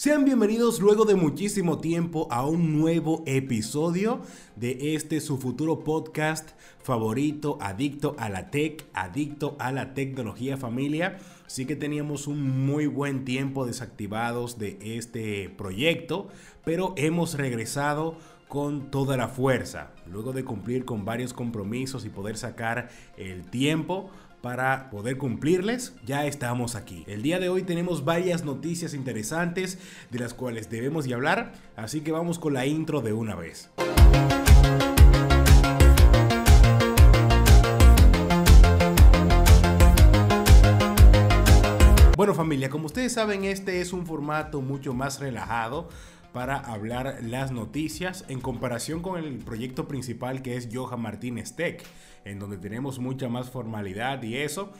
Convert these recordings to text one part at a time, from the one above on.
Sean bienvenidos luego de muchísimo tiempo a un nuevo episodio de este su futuro podcast favorito, adicto a la tech, adicto a la tecnología familia. Sí que teníamos un muy buen tiempo desactivados de este proyecto, pero hemos regresado con toda la fuerza, luego de cumplir con varios compromisos y poder sacar el tiempo para poder cumplirles, ya estamos aquí. El día de hoy tenemos varias noticias interesantes de las cuales debemos de hablar, así que vamos con la intro de una vez. Bueno familia, como ustedes saben este es un formato mucho más relajado para hablar las noticias en comparación con el proyecto principal que es Johan Martínez Tech, en donde tenemos mucha más formalidad y eso.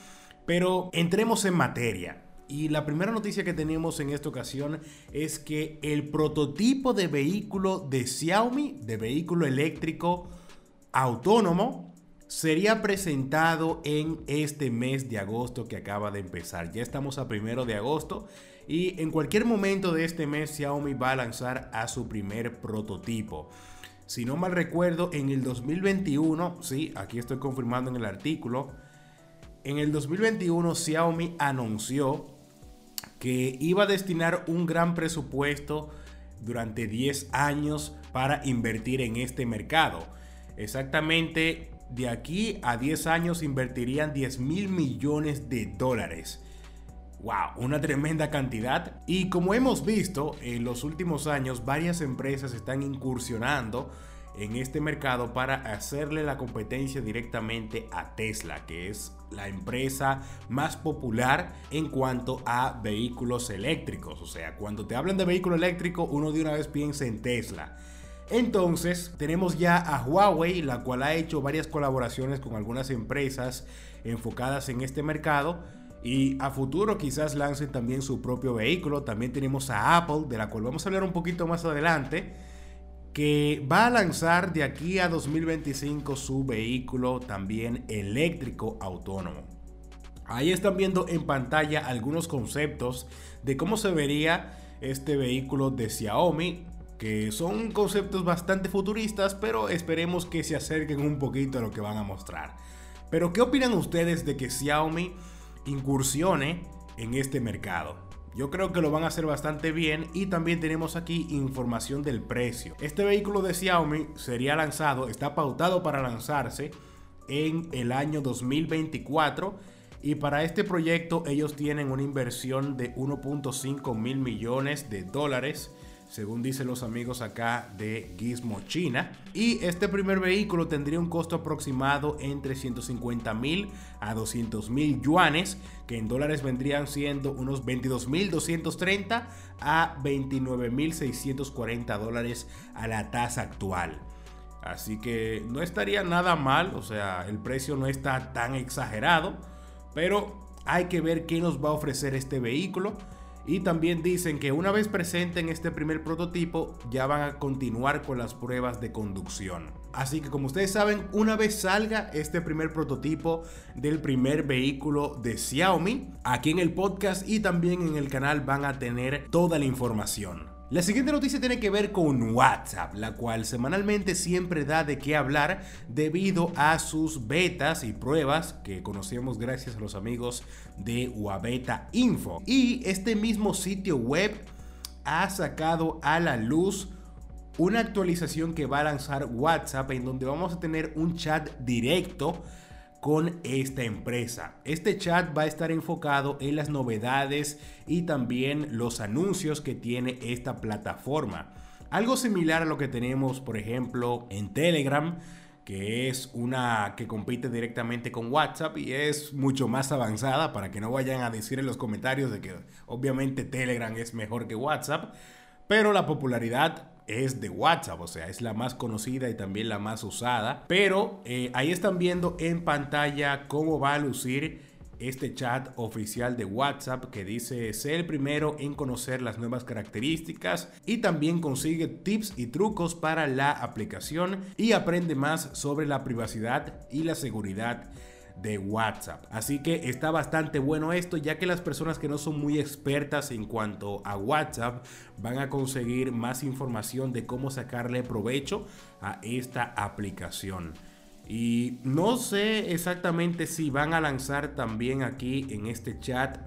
Pero entremos en materia. Y la primera noticia que tenemos en esta ocasión es que el prototipo de vehículo de Xiaomi, de vehículo eléctrico autónomo, sería presentado en este mes de agosto que acaba de empezar. Ya estamos a primero de agosto y en cualquier momento de este mes Xiaomi va a lanzar a su primer prototipo. Si no mal recuerdo, en el 2021, sí, aquí estoy confirmando en el artículo, en el 2021 Xiaomi anunció que iba a destinar un gran presupuesto durante 10 años para invertir en este mercado. Exactamente de aquí a 10 años invertirían 10 mil millones de dólares. ¡Wow! Una tremenda cantidad. Y como hemos visto en los últimos años, varias empresas están incursionando en este mercado para hacerle la competencia directamente a Tesla, que es la empresa más popular en cuanto a vehículos eléctricos. O sea, cuando te hablan de vehículo eléctrico, uno de una vez piensa en Tesla. Entonces, tenemos ya a Huawei, la cual ha hecho varias colaboraciones con algunas empresas enfocadas en este mercado. Y a futuro quizás lancen también su propio vehículo. También tenemos a Apple, de la cual vamos a hablar un poquito más adelante, que va a lanzar de aquí a 2025 su vehículo también eléctrico autónomo. Ahí están viendo en pantalla algunos conceptos de cómo se vería este vehículo de Xiaomi que son conceptos bastante futuristas, pero esperemos que se acerquen un poquito a lo que van a mostrar. Pero ¿qué opinan ustedes de que Xiaomi incursione en este mercado? Yo creo que lo van a hacer bastante bien y también tenemos aquí información del precio. Este vehículo de Xiaomi sería lanzado, está pautado para lanzarse en el año 2024 y para este proyecto ellos tienen una inversión de 1.5 mil millones de dólares según dicen los amigos acá de Gizmo China. Y este primer vehículo tendría un costo aproximado entre 150 mil a 200 mil yuanes, que en dólares vendrían siendo unos 22 mil 230 a 29 mil 640 dólares a la tasa actual. Así que no estaría nada mal, o sea, el precio no está tan exagerado, pero hay que ver qué nos va a ofrecer este vehículo. Y también dicen que una vez presenten este primer prototipo ya van a continuar con las pruebas de conducción. Así que como ustedes saben, una vez salga este primer prototipo del primer vehículo de Xiaomi, aquí en el podcast y también en el canal van a tener toda la información. La siguiente noticia tiene que ver con WhatsApp, la cual semanalmente siempre da de qué hablar debido a sus betas y pruebas que conocemos gracias a los amigos de Wabeta Info. Y este mismo sitio web ha sacado a la luz una actualización que va a lanzar WhatsApp en donde vamos a tener un chat directo con esta empresa. Este chat va a estar enfocado en las novedades y también los anuncios que tiene esta plataforma. Algo similar a lo que tenemos, por ejemplo, en Telegram, que es una que compite directamente con WhatsApp y es mucho más avanzada para que no vayan a decir en los comentarios de que obviamente Telegram es mejor que WhatsApp, pero la popularidad es de WhatsApp, o sea, es la más conocida y también la más usada. Pero eh, ahí están viendo en pantalla cómo va a lucir este chat oficial de WhatsApp que dice ser el primero en conocer las nuevas características y también consigue tips y trucos para la aplicación y aprende más sobre la privacidad y la seguridad de WhatsApp. Así que está bastante bueno esto, ya que las personas que no son muy expertas en cuanto a WhatsApp van a conseguir más información de cómo sacarle provecho a esta aplicación. Y no sé exactamente si van a lanzar también aquí en este chat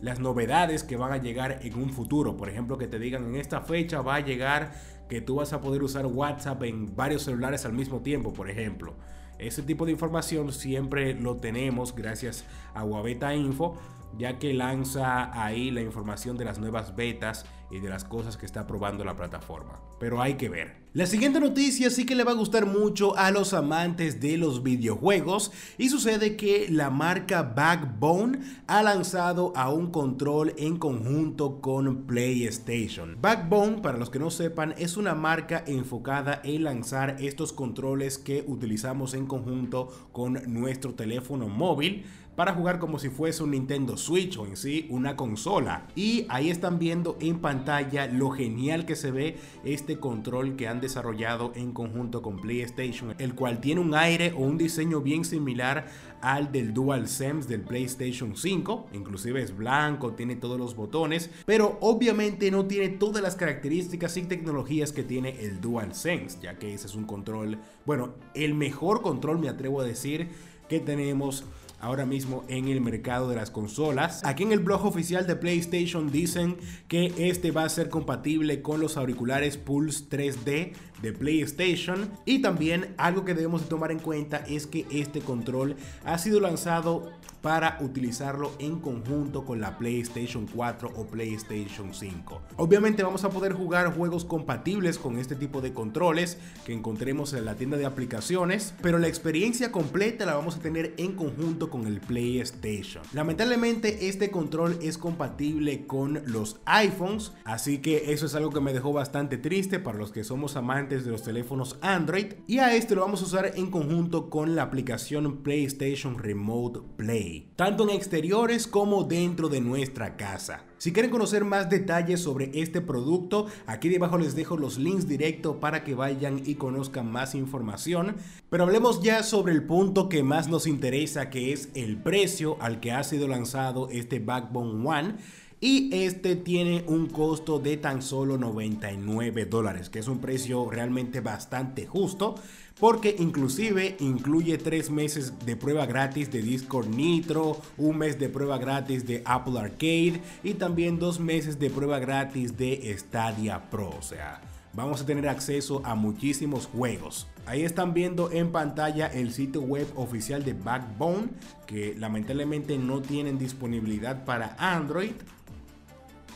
las novedades que van a llegar en un futuro. Por ejemplo, que te digan en esta fecha va a llegar que tú vas a poder usar WhatsApp en varios celulares al mismo tiempo, por ejemplo. Ese tipo de información siempre lo tenemos gracias a Wabeta Info, ya que lanza ahí la información de las nuevas betas y de las cosas que está probando la plataforma. Pero hay que ver. La siguiente noticia sí que le va a gustar mucho a los amantes de los videojuegos y sucede que la marca Backbone ha lanzado a un control en conjunto con PlayStation. Backbone, para los que no sepan, es una marca enfocada en lanzar estos controles que utilizamos en conjunto con nuestro teléfono móvil para jugar como si fuese un Nintendo Switch o en sí una consola. Y ahí están viendo en pantalla lo genial que se ve este control que han desarrollado en conjunto con PlayStation, el cual tiene un aire o un diseño bien similar al del DualSense del PlayStation 5, inclusive es blanco, tiene todos los botones, pero obviamente no tiene todas las características y tecnologías que tiene el DualSense, ya que ese es un control, bueno, el mejor control me atrevo a decir que tenemos ahora mismo en el mercado de las consolas. Aquí en el blog oficial de PlayStation dicen que este va a ser compatible con los auriculares Pulse 3D de PlayStation y también algo que debemos tomar en cuenta es que este control ha sido lanzado para utilizarlo en conjunto con la PlayStation 4 o PlayStation 5. Obviamente vamos a poder jugar juegos compatibles con este tipo de controles que encontremos en la tienda de aplicaciones, pero la experiencia completa la vamos a tener en conjunto con el PlayStation. Lamentablemente este control es compatible con los iPhones, así que eso es algo que me dejó bastante triste para los que somos amantes de los teléfonos Android y a este lo vamos a usar en conjunto con la aplicación PlayStation Remote Play, tanto en exteriores como dentro de nuestra casa. Si quieren conocer más detalles sobre este producto, aquí debajo les dejo los links directos para que vayan y conozcan más información. Pero hablemos ya sobre el punto que más nos interesa, que es el precio al que ha sido lanzado este Backbone One y este tiene un costo de tan solo 99 dólares, que es un precio realmente bastante justo porque inclusive incluye tres meses de prueba gratis de Discord Nitro, un mes de prueba gratis de Apple Arcade y también dos meses de prueba gratis de Stadia Pro, o sea, vamos a tener acceso a muchísimos juegos. Ahí están viendo en pantalla el sitio web oficial de Backbone, que lamentablemente no tienen disponibilidad para Android,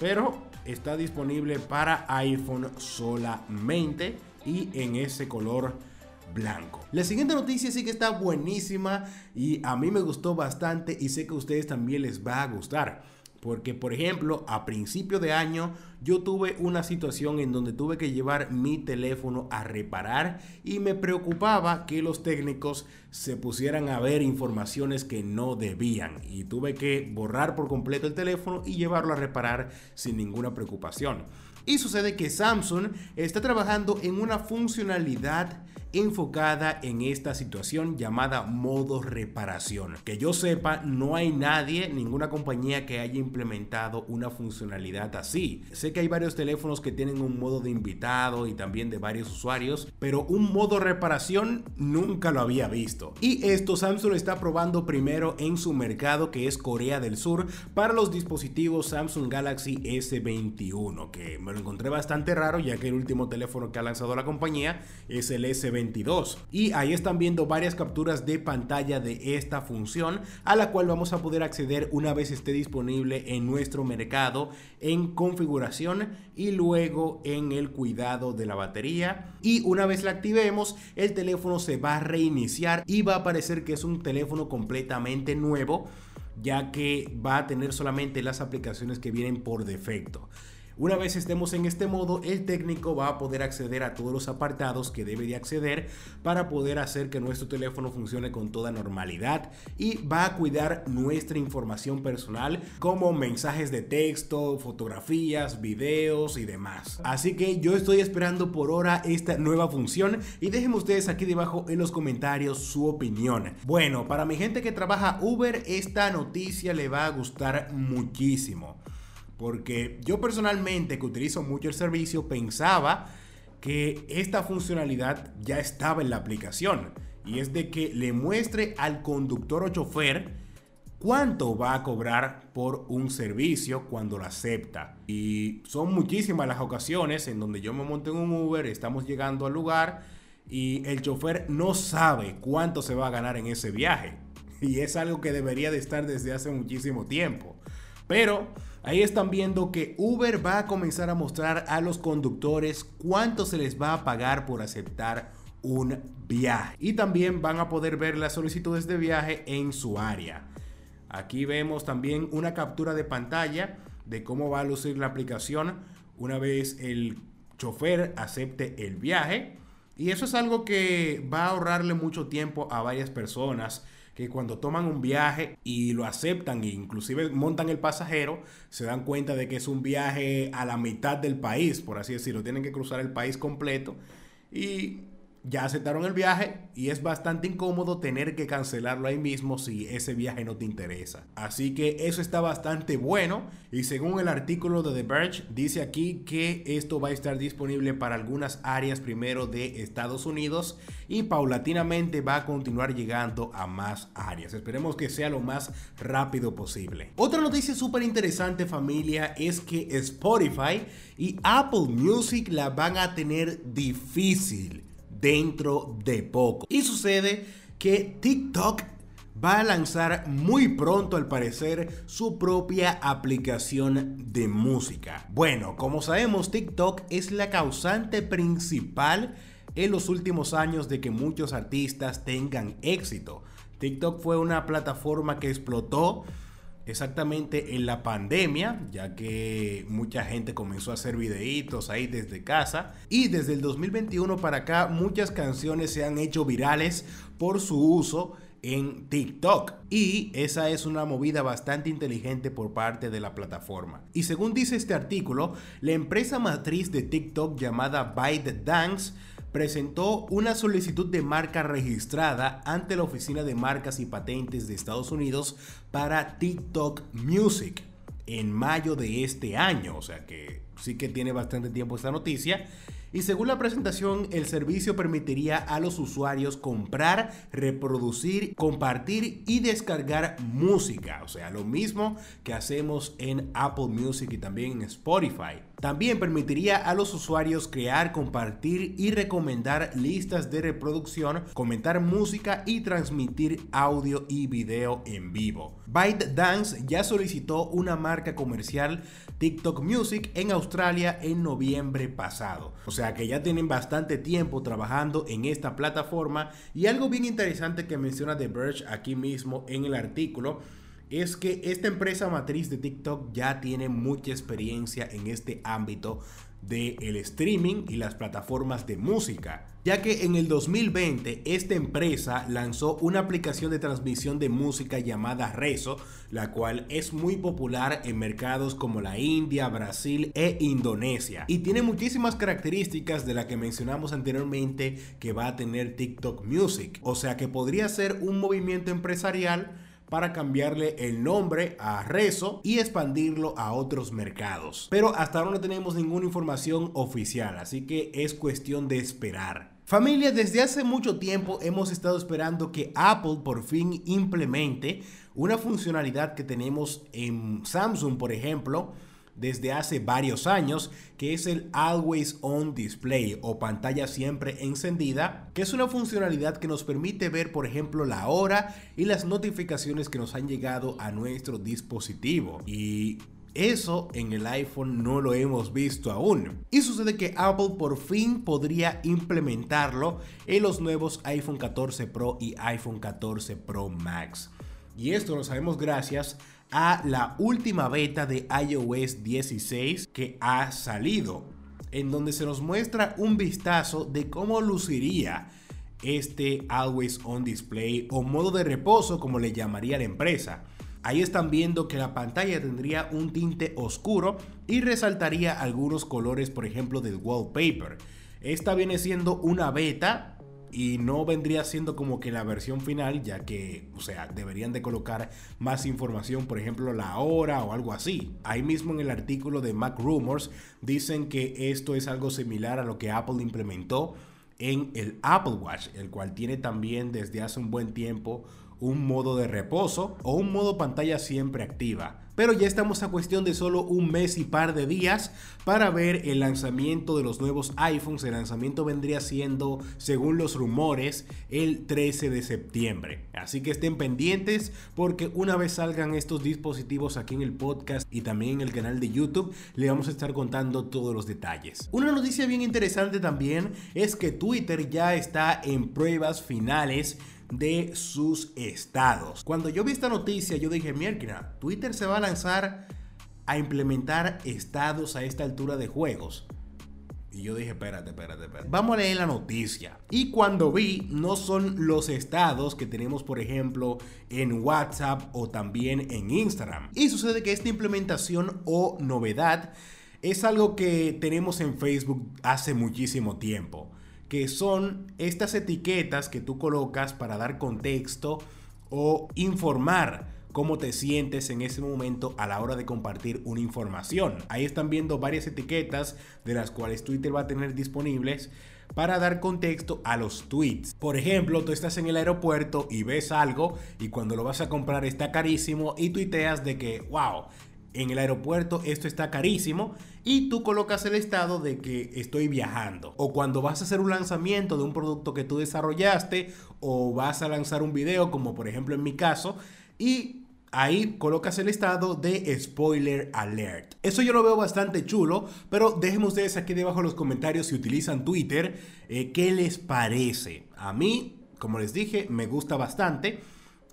pero está disponible para iPhone solamente y en ese color blanco. La siguiente noticia sí que está buenísima y a mí me gustó bastante y sé que a ustedes también les va a gustar. Porque, por ejemplo, a principio de año yo tuve una situación en donde tuve que llevar mi teléfono a reparar y me preocupaba que los técnicos se pusieran a ver informaciones que no debían. Y tuve que borrar por completo el teléfono y llevarlo a reparar sin ninguna preocupación. Y sucede que Samsung está trabajando en una funcionalidad enfocada en esta situación llamada modo reparación. Que yo sepa, no hay nadie, ninguna compañía que haya implementado una funcionalidad así. Sé que hay varios teléfonos que tienen un modo de invitado y también de varios usuarios, pero un modo reparación nunca lo había visto. Y esto Samsung está probando primero en su mercado que es Corea del Sur para los dispositivos Samsung Galaxy S21, que me lo encontré bastante raro ya que el último teléfono que ha lanzado la compañía es el S21 y ahí están viendo varias capturas de pantalla de esta función a la cual vamos a poder acceder una vez esté disponible en nuestro mercado en configuración y luego en el cuidado de la batería y una vez la activemos el teléfono se va a reiniciar y va a aparecer que es un teléfono completamente nuevo ya que va a tener solamente las aplicaciones que vienen por defecto. Una vez estemos en este modo, el técnico va a poder acceder a todos los apartados que debe de acceder para poder hacer que nuestro teléfono funcione con toda normalidad y va a cuidar nuestra información personal como mensajes de texto, fotografías, videos y demás. Así que yo estoy esperando por ahora esta nueva función y déjenme ustedes aquí debajo en los comentarios su opinión. Bueno, para mi gente que trabaja Uber, esta noticia le va a gustar muchísimo. Porque yo personalmente, que utilizo mucho el servicio, pensaba que esta funcionalidad ya estaba en la aplicación. Y es de que le muestre al conductor o chofer cuánto va a cobrar por un servicio cuando lo acepta. Y son muchísimas las ocasiones en donde yo me monto en un Uber, estamos llegando al lugar y el chofer no sabe cuánto se va a ganar en ese viaje. Y es algo que debería de estar desde hace muchísimo tiempo. Pero ahí están viendo que Uber va a comenzar a mostrar a los conductores cuánto se les va a pagar por aceptar un viaje. Y también van a poder ver las solicitudes de viaje en su área. Aquí vemos también una captura de pantalla de cómo va a lucir la aplicación una vez el chofer acepte el viaje. Y eso es algo que va a ahorrarle mucho tiempo a varias personas que cuando toman un viaje y lo aceptan e inclusive montan el pasajero, se dan cuenta de que es un viaje a la mitad del país, por así decirlo, tienen que cruzar el país completo y ya aceptaron el viaje y es bastante incómodo tener que cancelarlo ahí mismo si ese viaje no te interesa. Así que eso está bastante bueno y según el artículo de The Verge dice aquí que esto va a estar disponible para algunas áreas primero de Estados Unidos y paulatinamente va a continuar llegando a más áreas. Esperemos que sea lo más rápido posible. Otra noticia súper interesante familia es que Spotify y Apple Music la van a tener difícil dentro de poco. Y sucede que TikTok va a lanzar muy pronto al parecer su propia aplicación de música. Bueno, como sabemos TikTok es la causante principal en los últimos años de que muchos artistas tengan éxito. TikTok fue una plataforma que explotó exactamente en la pandemia, ya que mucha gente comenzó a hacer videitos ahí desde casa. Y desde el 2021 para acá muchas canciones se han hecho virales por su uso en TikTok. Y esa es una movida bastante inteligente por parte de la plataforma. Y según dice este artículo, la empresa matriz de TikTok llamada ByteDance presentó una solicitud de marca registrada ante la Oficina de Marcas y Patentes de Estados Unidos para TikTok Music en mayo de este año, o sea que sí que tiene bastante tiempo esta noticia. Y según la presentación, el servicio permitiría a los usuarios comprar, reproducir, compartir y descargar música. O sea, lo mismo que hacemos en Apple Music y también en Spotify. También permitiría a los usuarios crear, compartir y recomendar listas de reproducción, comentar música y transmitir audio y video en vivo. ByteDance ya solicitó una marca comercial TikTok Music en Australia en noviembre pasado. O sea que ya tienen bastante tiempo trabajando en esta plataforma y algo bien interesante que menciona The Verge aquí mismo en el artículo es que esta empresa matriz de TikTok ya tiene mucha experiencia en este ámbito del el streaming y las plataformas de música, ya que en el 2020 esta empresa lanzó una aplicación de transmisión de música llamada Rezo, la cual es muy popular en mercados como la India, Brasil e Indonesia, y tiene muchísimas características de la que mencionamos anteriormente que va a tener TikTok Music, o sea que podría ser un movimiento empresarial para cambiarle el nombre a Rezo y expandirlo a otros mercados. Pero hasta ahora no tenemos ninguna información oficial, así que es cuestión de esperar. Familia, desde hace mucho tiempo hemos estado esperando que Apple por fin implemente una funcionalidad que tenemos en Samsung, por ejemplo, desde hace varios años, que es el Always On Display o pantalla siempre encendida, que es una funcionalidad que nos permite ver, por ejemplo, la hora y las notificaciones que nos han llegado a nuestro dispositivo. Y eso en el iPhone no lo hemos visto aún. Y sucede que Apple por fin podría implementarlo en los nuevos iPhone 14 Pro y iPhone 14 Pro Max. Y esto lo sabemos gracias a la última beta de iOS 16 que ha salido, en donde se nos muestra un vistazo de cómo luciría este Always On Display o modo de reposo como le llamaría la empresa. Ahí están viendo que la pantalla tendría un tinte oscuro y resaltaría algunos colores, por ejemplo, del wallpaper. Esta viene siendo una beta y no vendría siendo como que la versión final, ya que, o sea, deberían de colocar más información, por ejemplo, la hora o algo así. Ahí mismo en el artículo de Mac Rumors dicen que esto es algo similar a lo que Apple implementó en el Apple Watch, el cual tiene también desde hace un buen tiempo un modo de reposo o un modo pantalla siempre activa. Pero ya estamos a cuestión de solo un mes y par de días para ver el lanzamiento de los nuevos iPhones. El lanzamiento vendría siendo, según los rumores, el 13 de septiembre. Así que estén pendientes porque una vez salgan estos dispositivos aquí en el podcast y también en el canal de YouTube, le vamos a estar contando todos los detalles. Una noticia bien interesante también es que Twitter ya está en pruebas finales de sus estados. Cuando yo vi esta noticia, yo dije, mierda, Twitter se va a lanzar a implementar estados a esta altura de juegos. Y yo dije, espérate, espérate, espérate. Vamos a leer la noticia. Y cuando vi, no son los estados que tenemos, por ejemplo, en WhatsApp o también en Instagram. Y sucede que esta implementación o novedad es algo que tenemos en Facebook hace muchísimo tiempo que son estas etiquetas que tú colocas para dar contexto o informar cómo te sientes en ese momento a la hora de compartir una información. Ahí están viendo varias etiquetas de las cuales Twitter va a tener disponibles para dar contexto a los tweets. Por ejemplo, tú estás en el aeropuerto y ves algo y cuando lo vas a comprar está carísimo y tuiteas de que, wow, en el aeropuerto esto está carísimo y tú colocas el estado de que estoy viajando. O cuando vas a hacer un lanzamiento de un producto que tú desarrollaste o vas a lanzar un video como por ejemplo en mi caso y Ahí colocas el estado de spoiler alert. Eso yo lo veo bastante chulo, pero déjenme ustedes aquí debajo en los comentarios si utilizan Twitter, eh, qué les parece. A mí, como les dije, me gusta bastante.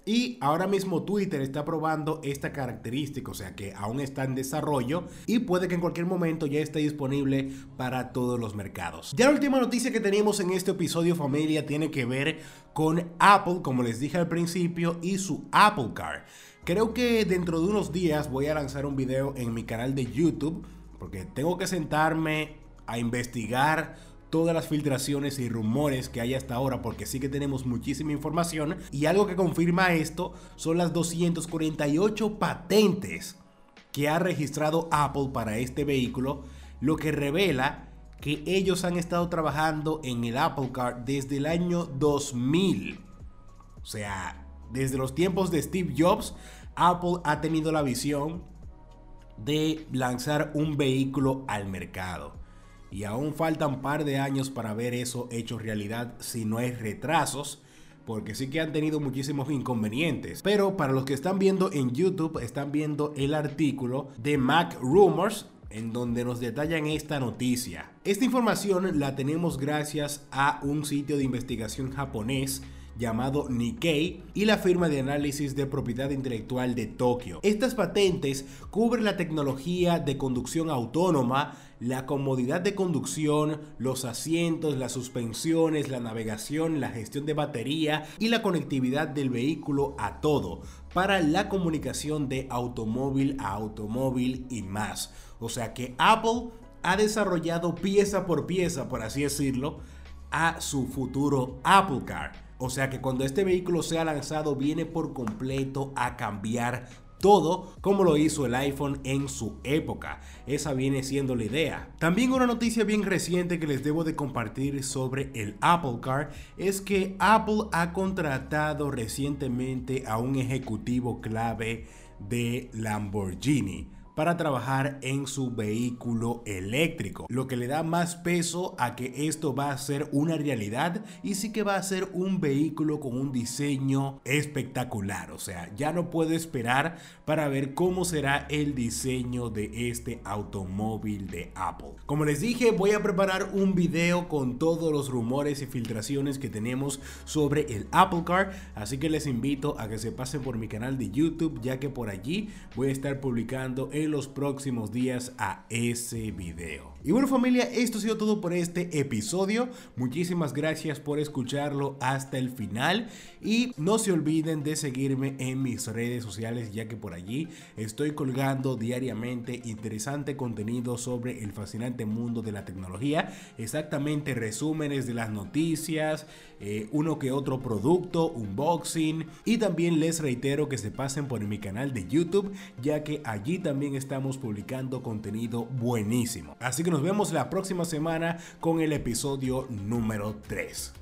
Y ahora mismo Twitter está probando esta característica, o sea que aún está en desarrollo y puede que en cualquier momento ya esté disponible para todos los mercados. Ya la última noticia que tenemos en este episodio familia tiene que ver con Apple, como les dije al principio, y su Apple Car. Creo que dentro de unos días voy a lanzar un video en mi canal de YouTube porque tengo que sentarme a investigar todas las filtraciones y rumores que hay hasta ahora, porque sí que tenemos muchísima información. Y algo que confirma esto son las 248 patentes que ha registrado Apple para este vehículo, lo que revela que ellos han estado trabajando en el Apple Car desde el año 2000. O sea, desde los tiempos de Steve Jobs, Apple ha tenido la visión de lanzar un vehículo al mercado y aún faltan par de años para ver eso hecho realidad si no hay retrasos porque sí que han tenido muchísimos inconvenientes. Pero para los que están viendo en YouTube, están viendo el artículo de Mac Rumors, en donde nos detallan esta noticia. Esta información la tenemos gracias a un sitio de investigación japonés llamado Nikkei y la firma de análisis de propiedad intelectual de Tokio. Estas patentes cubren la tecnología de conducción autónoma, la comodidad de conducción, los asientos, las suspensiones, la navegación, la gestión de batería y la conectividad del vehículo a todo para la comunicación de automóvil a automóvil y más. O sea que Apple ha desarrollado pieza por pieza, por así decirlo, a su futuro Apple Car. O sea que cuando este vehículo sea lanzado viene por completo a cambiar todo como lo hizo el iPhone en su época. Esa viene siendo la idea. También una noticia bien reciente que les debo de compartir sobre el Apple Car es que Apple ha contratado recientemente a un ejecutivo clave de Lamborghini para trabajar en su vehículo eléctrico, lo que le da más peso a que esto va a ser una realidad y sí que va a ser un vehículo con un diseño espectacular, o sea, ya no puedo esperar para ver cómo será el diseño de este automóvil de Apple. Como les dije, voy a preparar un video con todos los rumores y filtraciones que tenemos sobre el Apple Car, así que les invito a que se pasen por mi canal de YouTube, ya que por allí voy a estar publicando en los próximos días a ese video. Y bueno familia, esto ha sido todo por este episodio. Muchísimas gracias por escucharlo hasta el final y no se olviden de seguirme en mis redes sociales ya que por allí estoy colgando diariamente interesante contenido sobre el fascinante mundo de la tecnología, exactamente resúmenes de las noticias, eh, uno que otro producto, unboxing y también les reitero que se pasen por mi canal de YouTube ya que allí también estamos publicando contenido buenísimo. Así que nos vemos la próxima semana con el episodio número 3.